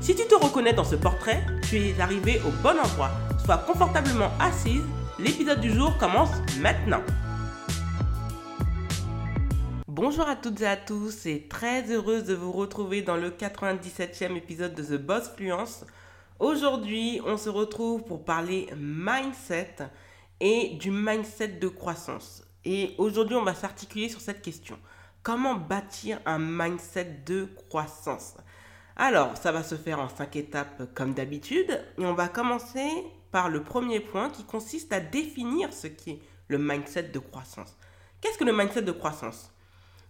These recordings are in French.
Si tu te reconnais dans ce portrait, tu es arrivé au bon endroit. Sois confortablement assise, l'épisode du jour commence maintenant. Bonjour à toutes et à tous et très heureuse de vous retrouver dans le 97e épisode de The Boss Fluence. Aujourd'hui, on se retrouve pour parler mindset et du mindset de croissance. Et aujourd'hui, on va s'articuler sur cette question. Comment bâtir un mindset de croissance? Alors, ça va se faire en cinq étapes comme d'habitude. Et on va commencer par le premier point qui consiste à définir ce qui est le mindset de croissance. Qu'est-ce que le mindset de croissance?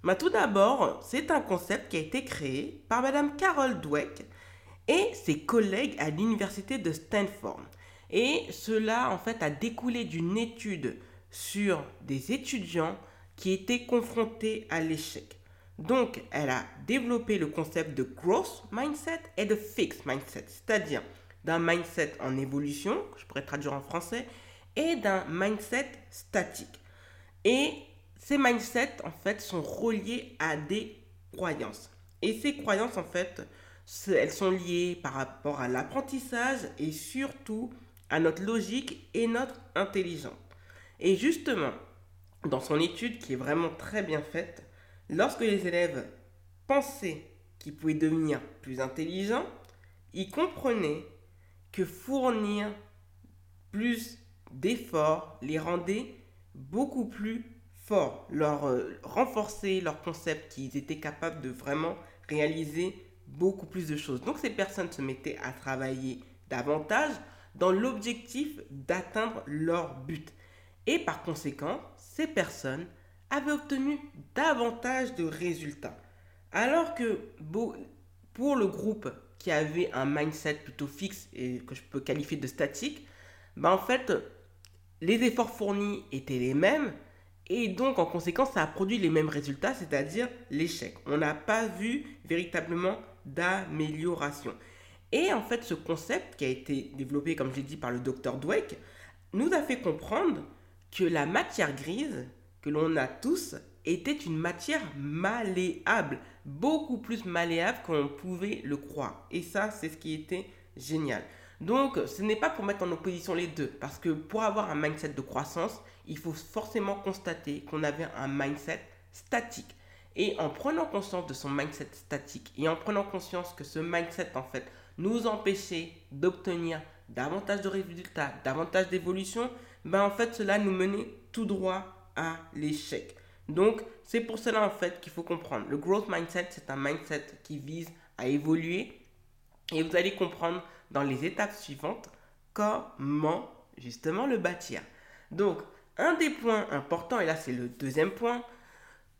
Bah, Tout d'abord, c'est un concept qui a été créé par Madame Carol Dweck et ses collègues à l'université de Stanford. Et cela, en fait, a découlé d'une étude sur des étudiants qui étaient confrontés à l'échec. Donc, elle a développé le concept de growth mindset et de fixed mindset, c'est-à-dire d'un mindset en évolution, que je pourrais traduire en français, et d'un mindset statique. Et ces mindsets, en fait, sont reliés à des croyances. Et ces croyances, en fait, elles sont liées par rapport à l'apprentissage et surtout à notre logique et notre intelligence. Et justement, dans son étude qui est vraiment très bien faite, lorsque les élèves pensaient qu'ils pouvaient devenir plus intelligents, ils comprenaient que fournir plus d'efforts les rendait beaucoup plus forts, leur euh, leur concept qu'ils étaient capables de vraiment réaliser beaucoup plus de choses. Donc ces personnes se mettaient à travailler davantage dans l'objectif d'atteindre leur but. Et par conséquent, ces personnes avaient obtenu davantage de résultats. Alors que pour le groupe qui avait un mindset plutôt fixe et que je peux qualifier de statique, ben en fait, les efforts fournis étaient les mêmes et donc en conséquence, ça a produit les mêmes résultats, c'est-à-dire l'échec. On n'a pas vu véritablement d'amélioration. Et en fait, ce concept qui a été développé, comme j'ai dit, par le docteur Dweck, nous a fait comprendre que la matière grise que l'on a tous était une matière malléable, beaucoup plus malléable qu'on pouvait le croire. Et ça, c'est ce qui était génial. Donc, ce n'est pas pour mettre en opposition les deux, parce que pour avoir un mindset de croissance, il faut forcément constater qu'on avait un mindset statique. Et en prenant conscience de son mindset statique et en prenant conscience que ce mindset, en fait, nous empêchait d'obtenir davantage de résultats, davantage d'évolution, ben en fait, cela nous menait tout droit à l'échec. Donc, c'est pour cela, en fait, qu'il faut comprendre. Le growth mindset, c'est un mindset qui vise à évoluer. Et vous allez comprendre dans les étapes suivantes comment, justement, le bâtir. Donc, un des points importants, et là, c'est le deuxième point,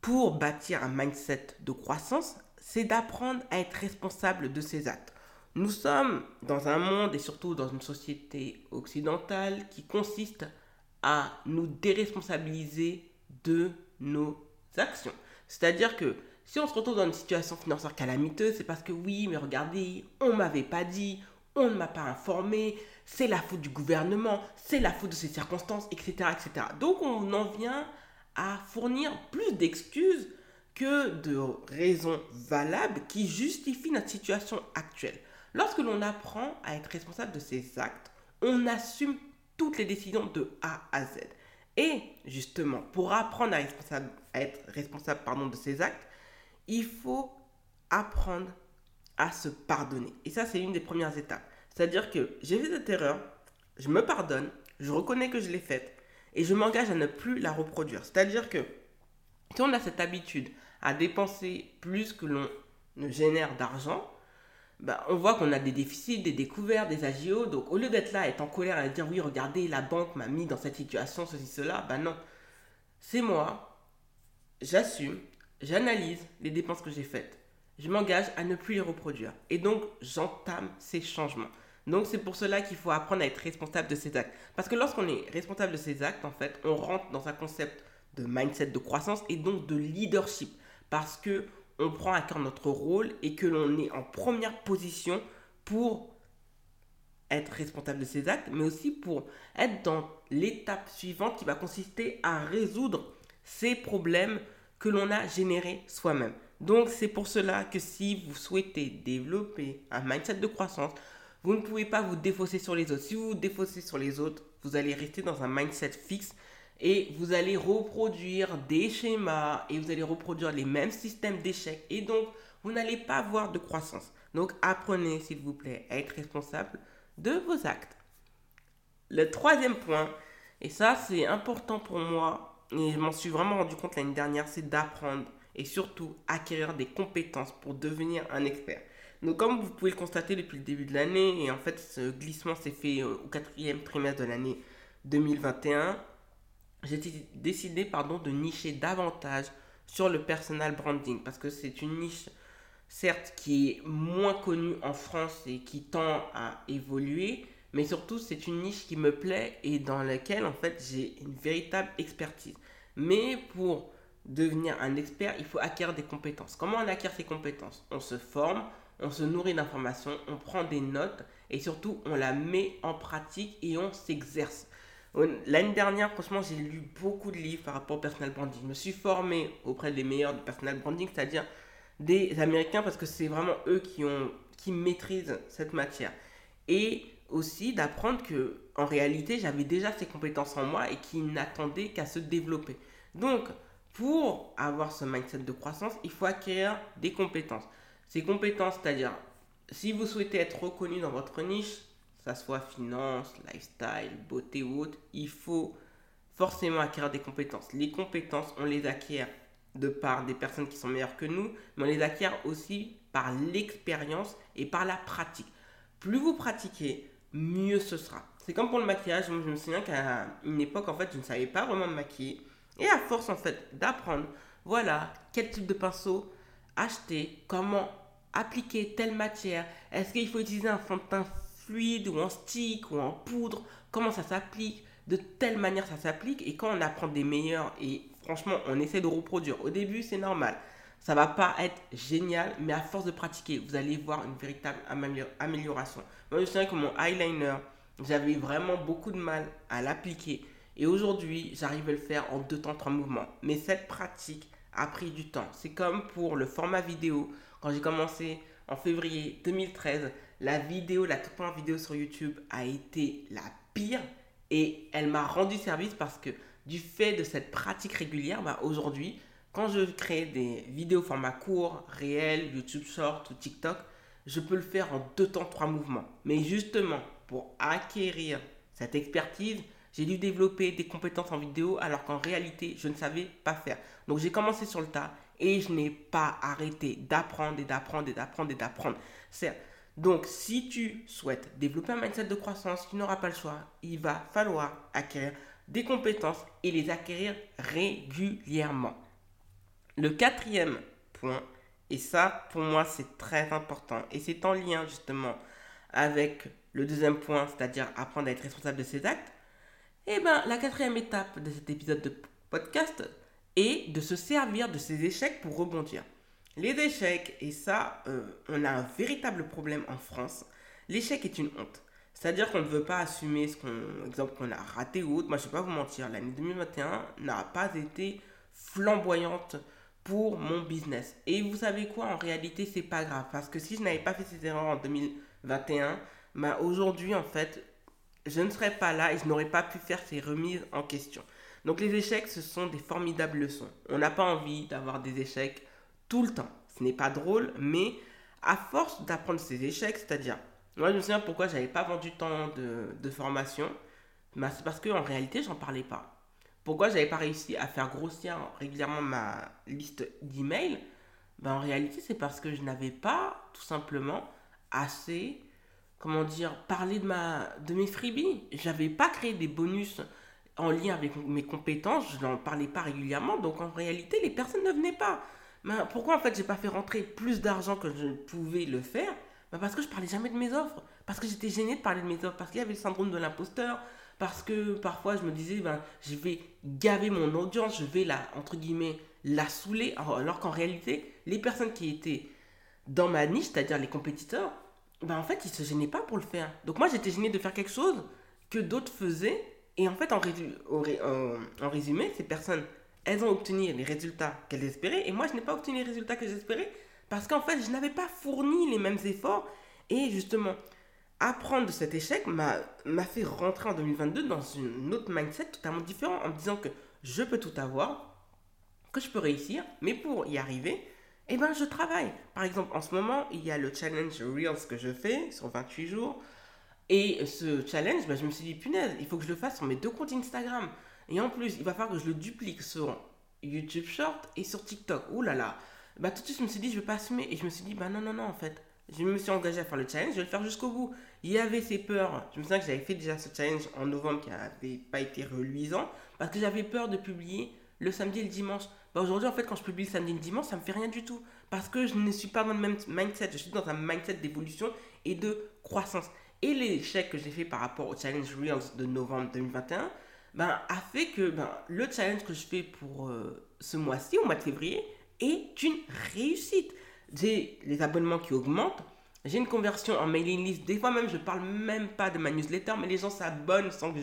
pour bâtir un mindset de croissance, c'est d'apprendre à être responsable de ses actes. Nous sommes dans un monde et surtout dans une société occidentale qui consiste à nous déresponsabiliser de nos actions. C'est-à-dire que si on se retrouve dans une situation financière calamiteuse, c'est parce que oui, mais regardez, on m'avait pas dit, on ne m'a pas informé, c'est la faute du gouvernement, c'est la faute de ces circonstances, etc., etc. Donc on en vient à fournir plus d'excuses que de raisons valables qui justifient notre situation actuelle. Lorsque l'on apprend à être responsable de ses actes, on assume toutes les décisions de A à Z. Et justement, pour apprendre à, être responsable pardon, de ses actes, il faut apprendre à se pardonner. Et ça, c'est une des premières étapes. C'est-à-dire que j'ai fait cette erreur, je me pardonne, je reconnais que je l'ai faite, et je m'engage à ne plus la reproduire. C'est-à-dire que si on a cette habitude à dépenser plus que l'on ne génère d'argent, bah, on voit qu'on a des déficits, des découvertes, des AGO. Donc au lieu d'être là, être en colère et dire oui, regardez, la banque m'a mis dans cette situation, ceci, cela, bah non. C'est moi, j'assume, j'analyse les dépenses que j'ai faites. Je m'engage à ne plus les reproduire. Et donc j'entame ces changements. Donc c'est pour cela qu'il faut apprendre à être responsable de ses actes. Parce que lorsqu'on est responsable de ses actes, en fait, on rentre dans un concept de mindset de croissance et donc de leadership. Parce que on prend à cœur notre rôle et que l'on est en première position pour être responsable de ses actes, mais aussi pour être dans l'étape suivante qui va consister à résoudre ces problèmes que l'on a générés soi-même. Donc c'est pour cela que si vous souhaitez développer un mindset de croissance, vous ne pouvez pas vous défausser sur les autres. Si vous vous défaussez sur les autres, vous allez rester dans un mindset fixe et vous allez reproduire des schémas et vous allez reproduire les mêmes systèmes d'échecs et donc vous n'allez pas avoir de croissance. Donc apprenez s'il vous plaît à être responsable de vos actes. Le troisième point, et ça c'est important pour moi, et je m'en suis vraiment rendu compte l'année dernière, c'est d'apprendre et surtout acquérir des compétences pour devenir un expert. Donc comme vous pouvez le constater depuis le début de l'année, et en fait ce glissement s'est fait au quatrième trimestre de l'année 2021, j'ai décidé pardon, de nicher davantage sur le personal branding parce que c'est une niche certes qui est moins connue en France et qui tend à évoluer, mais surtout c'est une niche qui me plaît et dans laquelle en fait j'ai une véritable expertise. Mais pour devenir un expert, il faut acquérir des compétences. Comment on acquiert ces compétences? On se forme, on se nourrit d'informations, on prend des notes et surtout on la met en pratique et on s'exerce. L'année dernière, franchement, j'ai lu beaucoup de livres par rapport au personal branding. Je me suis formé auprès des meilleurs du personal branding, c'est-à-dire des Américains, parce que c'est vraiment eux qui, ont, qui maîtrisent cette matière. Et aussi d'apprendre que en réalité, j'avais déjà ces compétences en moi et qui n'attendaient qu'à se développer. Donc, pour avoir ce mindset de croissance, il faut acquérir des compétences. Ces compétences, c'est-à-dire, si vous souhaitez être reconnu dans votre niche, ça soit finance, lifestyle, beauté ou autre, il faut forcément acquérir des compétences. Les compétences, on les acquiert de par des personnes qui sont meilleures que nous, mais on les acquiert aussi par l'expérience et par la pratique. Plus vous pratiquez, mieux ce sera. C'est comme pour le maquillage, je me souviens qu'à une époque, en fait, je ne savais pas vraiment me maquiller. Et à force, en fait, d'apprendre, voilà, quel type de pinceau acheter, comment appliquer telle matière, est-ce qu'il faut utiliser un fond de teint fluide ou en stick ou en poudre, comment ça s'applique, de telle manière ça s'applique et quand on apprend des meilleurs et franchement on essaie de reproduire, au début c'est normal, ça va pas être génial mais à force de pratiquer vous allez voir une véritable amélioration. Moi je sais que mon eyeliner j'avais vraiment beaucoup de mal à l'appliquer et aujourd'hui j'arrive à le faire en deux temps trois mouvements mais cette pratique a pris du temps. C'est comme pour le format vidéo quand j'ai commencé en février 2013 la vidéo, la toute première vidéo sur YouTube a été la pire et elle m'a rendu service parce que du fait de cette pratique régulière, bah aujourd'hui, quand je crée des vidéos format court, réel, YouTube Short ou TikTok, je peux le faire en deux temps, trois mouvements. Mais justement, pour acquérir cette expertise, j'ai dû développer des compétences en vidéo alors qu'en réalité, je ne savais pas faire. Donc j'ai commencé sur le tas et je n'ai pas arrêté d'apprendre et d'apprendre et d'apprendre et d'apprendre. Donc, si tu souhaites développer un mindset de croissance, tu n'auras pas le choix. Il va falloir acquérir des compétences et les acquérir régulièrement. Le quatrième point, et ça pour moi c'est très important, et c'est en lien justement avec le deuxième point, c'est-à-dire apprendre à être responsable de ses actes, et eh bien la quatrième étape de cet épisode de podcast est de se servir de ses échecs pour rebondir. Les échecs, et ça, euh, on a un véritable problème en France. L'échec est une honte. C'est-à-dire qu'on ne veut pas assumer ce qu'on, exemple, a raté ou autre. Moi, je ne vais pas vous mentir, l'année 2021 n'a pas été flamboyante pour mon business. Et vous savez quoi, en réalité, c'est pas grave. Parce que si je n'avais pas fait ces erreurs en 2021, bah, aujourd'hui, en fait, je ne serais pas là et je n'aurais pas pu faire ces remises en question. Donc les échecs, ce sont des formidables leçons. On n'a pas envie d'avoir des échecs tout le temps. Ce n'est pas drôle, mais à force d'apprendre ses échecs, c'est-à-dire, moi je me souviens pourquoi j'avais pas vendu tant de, de formation, bah, c'est parce qu'en réalité, j'en parlais pas. Pourquoi j'avais pas réussi à faire grossir régulièrement ma liste d'emails? Bah, En réalité, c'est parce que je n'avais pas tout simplement assez, comment dire, parlé de, de mes freebies. J'avais pas créé des bonus en lien avec mes compétences, je n'en parlais pas régulièrement, donc en réalité, les personnes ne venaient pas pourquoi en fait j'ai pas fait rentrer plus d'argent que je pouvais le faire? Bah, Parce que je parlais jamais de mes offres. Parce que j'étais gênée de parler de mes offres. Parce qu'il y avait le syndrome de l'imposteur. Parce que parfois je me disais, ben, je vais gaver mon audience, je vais la, entre guillemets, la saouler. Alors qu'en réalité, les personnes qui étaient dans ma niche, c'est-à-dire les compétiteurs, ben, en fait, ils se gênaient pas pour le faire. Donc moi, j'étais gênée de faire quelque chose que d'autres faisaient. Et en fait, en, résumé, ces personnes, elles ont obtenu les résultats qu'elles espéraient. Et moi, je n'ai pas obtenu les résultats que j'espérais. Parce qu'en fait, je n'avais pas fourni les mêmes efforts. Et justement, apprendre de cet échec m'a fait rentrer en 2022 dans une autre mindset totalement différente en me disant que je peux tout avoir, que je peux réussir, mais pour y arriver, eh ben, je travaille. Par exemple, en ce moment, il y a le challenge Reels que je fais sur 28 jours. Et ce challenge, ben, je me suis dit, punaise, il faut que je le fasse sur mes deux comptes Instagram. Et en plus, il va falloir que je le duplique sur YouTube Short et sur TikTok. Ouh là là. Bah, tout de suite, je me suis dit, je vais pas assumer. Et je me suis dit, bah non, non, non, en fait. Je me suis engagé à faire le challenge, je vais le faire jusqu'au bout. Il y avait ces peurs. Je me souviens que j'avais fait déjà ce challenge en novembre qui n'avait pas été reluisant. Parce que j'avais peur de publier le samedi et le dimanche. Bah, aujourd'hui, en fait, quand je publie le samedi et le dimanche, ça me fait rien du tout. Parce que je ne suis pas dans le même mindset. Je suis dans un mindset d'évolution et de croissance. Et l'échec que j'ai fait par rapport au challenge Reels de novembre 2021 ben, a fait que ben, le challenge que je fais pour euh, ce mois-ci, au mois de février, est une réussite. J'ai les abonnements qui augmentent, j'ai une conversion en mailing list. Des fois même, je parle même pas de ma newsletter, mais les gens s'abonnent sans que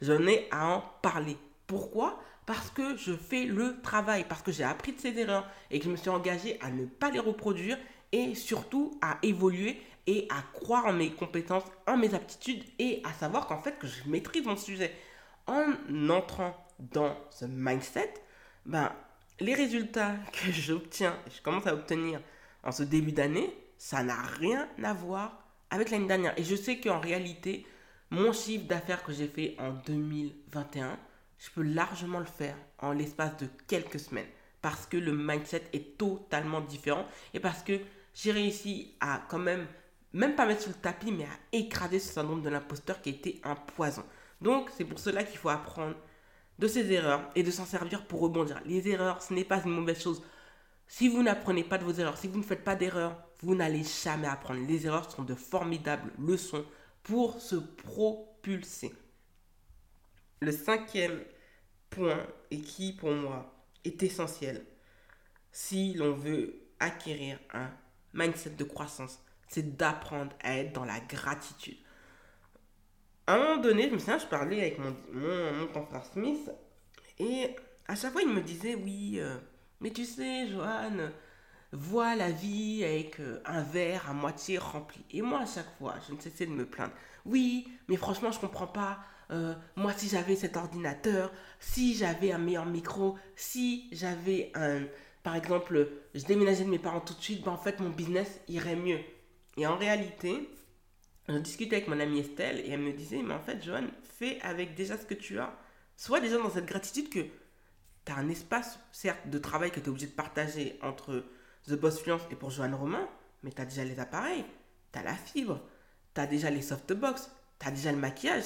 je, n'ai à en parler. Pourquoi? Parce que je fais le travail, parce que j'ai appris de ces erreurs et que je me suis engagé à ne pas les reproduire et surtout à évoluer et à croire en mes compétences, en mes aptitudes et à savoir qu'en fait que je maîtrise mon sujet. En entrant dans ce mindset, ben, les résultats que j'obtiens, je commence à obtenir en ce début d'année, ça n'a rien à voir avec l'année dernière. Et je sais qu'en réalité, mon chiffre d'affaires que j'ai fait en 2021, je peux largement le faire en l'espace de quelques semaines. Parce que le mindset est totalement différent et parce que j'ai réussi à quand même, même pas mettre sur le tapis, mais à écraser ce syndrome de l'imposteur qui était un poison. Donc c'est pour cela qu'il faut apprendre de ses erreurs et de s'en servir pour rebondir. Les erreurs, ce n'est pas une mauvaise chose. Si vous n'apprenez pas de vos erreurs, si vous ne faites pas d'erreurs, vous n'allez jamais apprendre. Les erreurs sont de formidables leçons pour se propulser. Le cinquième point, et qui pour moi est essentiel, si l'on veut acquérir un mindset de croissance, c'est d'apprendre à être dans la gratitude. À un moment donné, je me souviens, je parlais avec mon, mon, mon confrère Smith, et à chaque fois, il me disait, oui, euh, mais tu sais, Joanne, vois la vie avec euh, un verre à moitié rempli. Et moi, à chaque fois, je ne cessais de me plaindre. Oui, mais franchement, je comprends pas. Euh, moi, si j'avais cet ordinateur, si j'avais un meilleur micro, si j'avais un, par exemple, je déménageais de mes parents tout de suite, ben en fait, mon business irait mieux. Et en réalité, je discutais avec mon amie Estelle et elle me disait, mais en fait, Joanne, fais avec déjà ce que tu as. Sois déjà dans cette gratitude que tu as un espace, certes, de travail que tu es obligé de partager entre The Boss Fluence et pour Joanne Romain, mais tu as déjà les appareils, tu as la fibre, tu as déjà les softbox, tu as déjà le maquillage,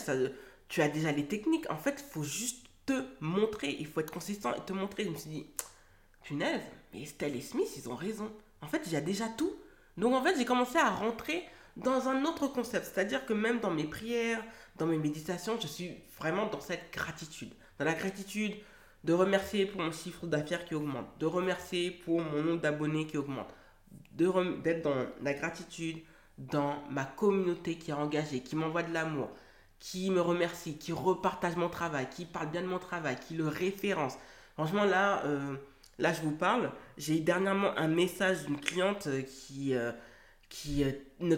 tu as déjà les techniques. En fait, il faut juste te montrer, il faut être consistant et te montrer. Je me suis dit, punaise, mais Estelle et Smith, ils ont raison. En fait, j'ai déjà tout. Donc en fait, j'ai commencé à rentrer dans un autre concept. C'est-à-dire que même dans mes prières, dans mes méditations, je suis vraiment dans cette gratitude. Dans la gratitude de remercier pour mon chiffre d'affaires qui augmente, de remercier pour mon nombre d'abonnés qui augmente, d'être dans la gratitude, dans ma communauté qui est engagée, qui m'envoie de l'amour, qui me remercie, qui repartage mon travail, qui parle bien de mon travail, qui le référence. Franchement, là, euh, là je vous parle. J'ai eu dernièrement un message d'une cliente qui, euh, qui euh, ne,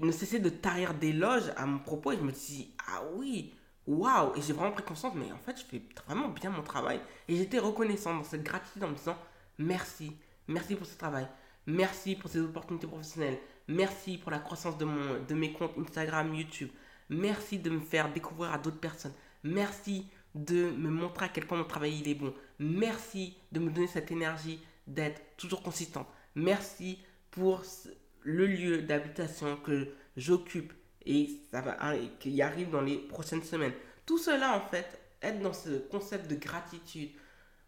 ne cessait de tarir d'éloges à mon propos. Et je me dis, ah oui, waouh Et j'ai vraiment pris conscience, mais en fait, je fais vraiment bien mon travail. Et j'étais reconnaissant dans cette gratitude en me disant, merci, merci pour ce travail. Merci pour ces opportunités professionnelles. Merci pour la croissance de, de mes comptes Instagram, YouTube. Merci de me faire découvrir à d'autres personnes. Merci de me montrer à quel point mon travail il est bon. Merci de me donner cette énergie d'être toujours consistante. Merci pour le lieu d'habitation que j'occupe et ça va qui arrive dans les prochaines semaines. Tout cela en fait, être dans ce concept de gratitude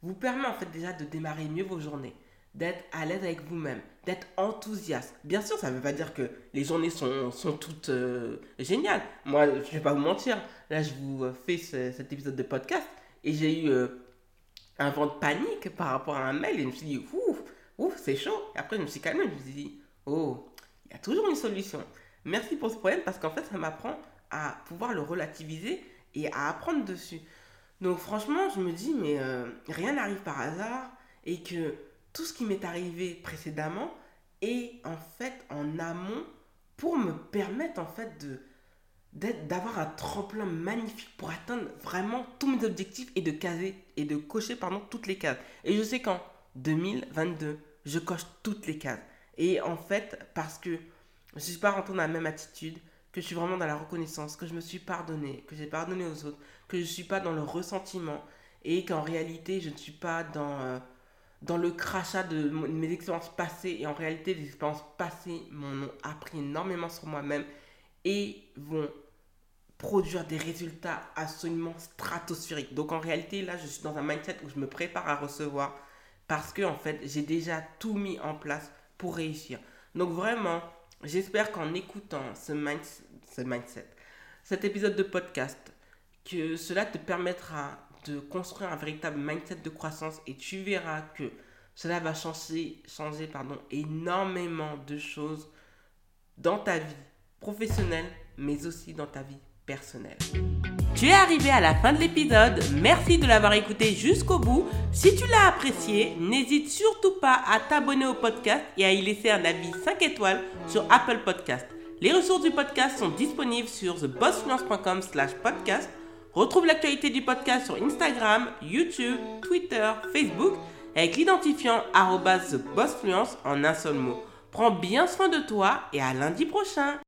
vous permet en fait déjà de démarrer mieux vos journées, d'être à l'aise avec vous-même, d'être enthousiaste. Bien sûr, ça ne veut pas dire que les journées sont, sont toutes euh, géniales. Moi, je ne vais pas vous mentir. Là, je vous fais cet épisode de podcast et j'ai eu euh, un vent de panique par rapport à un mail et je me suis dit, ouf, ouf, c'est chaud. Et après, je me suis calmée, je me suis dit, oh, il y a toujours une solution. Merci pour ce problème parce qu'en fait, ça m'apprend à pouvoir le relativiser et à apprendre dessus. Donc franchement, je me dis, mais euh, rien n'arrive par hasard et que tout ce qui m'est arrivé précédemment est en fait en amont pour me permettre en fait de d'avoir un tremplin magnifique pour atteindre vraiment tous mes objectifs et de caser et de cocher pardon toutes les cases. Et je sais qu'en 2022, je coche toutes les cases. Et en fait, parce que je ne suis pas rentré dans la même attitude, que je suis vraiment dans la reconnaissance, que je me suis pardonné, que j'ai pardonné aux autres, que je ne suis pas dans le ressentiment et qu'en réalité, je ne suis pas dans, euh, dans le crachat de mes expériences passées. Et en réalité, les expériences passées m'ont appris énormément sur moi-même et vont produire des résultats absolument stratosphériques. Donc en réalité, là, je suis dans un mindset où je me prépare à recevoir parce que en fait, j'ai déjà tout mis en place pour réussir. Donc vraiment, j'espère qu'en écoutant ce, mindset, cet épisode de podcast, que cela te permettra de construire un véritable mindset de croissance et tu verras que cela va changer, changer pardon, énormément de choses dans ta vie professionnelle, mais aussi dans ta vie personnelle. Tu es arrivé à la fin de l'épisode. Merci de l'avoir écouté jusqu'au bout. Si tu l'as apprécié, n'hésite surtout pas à t'abonner au podcast et à y laisser un avis 5 étoiles sur Apple Podcast. Les ressources du podcast sont disponibles sur thebossfluence.com slash podcast. Retrouve l'actualité du podcast sur Instagram, YouTube, Twitter, Facebook avec l'identifiant thebossfluence en un seul mot. Prends bien soin de toi et à lundi prochain.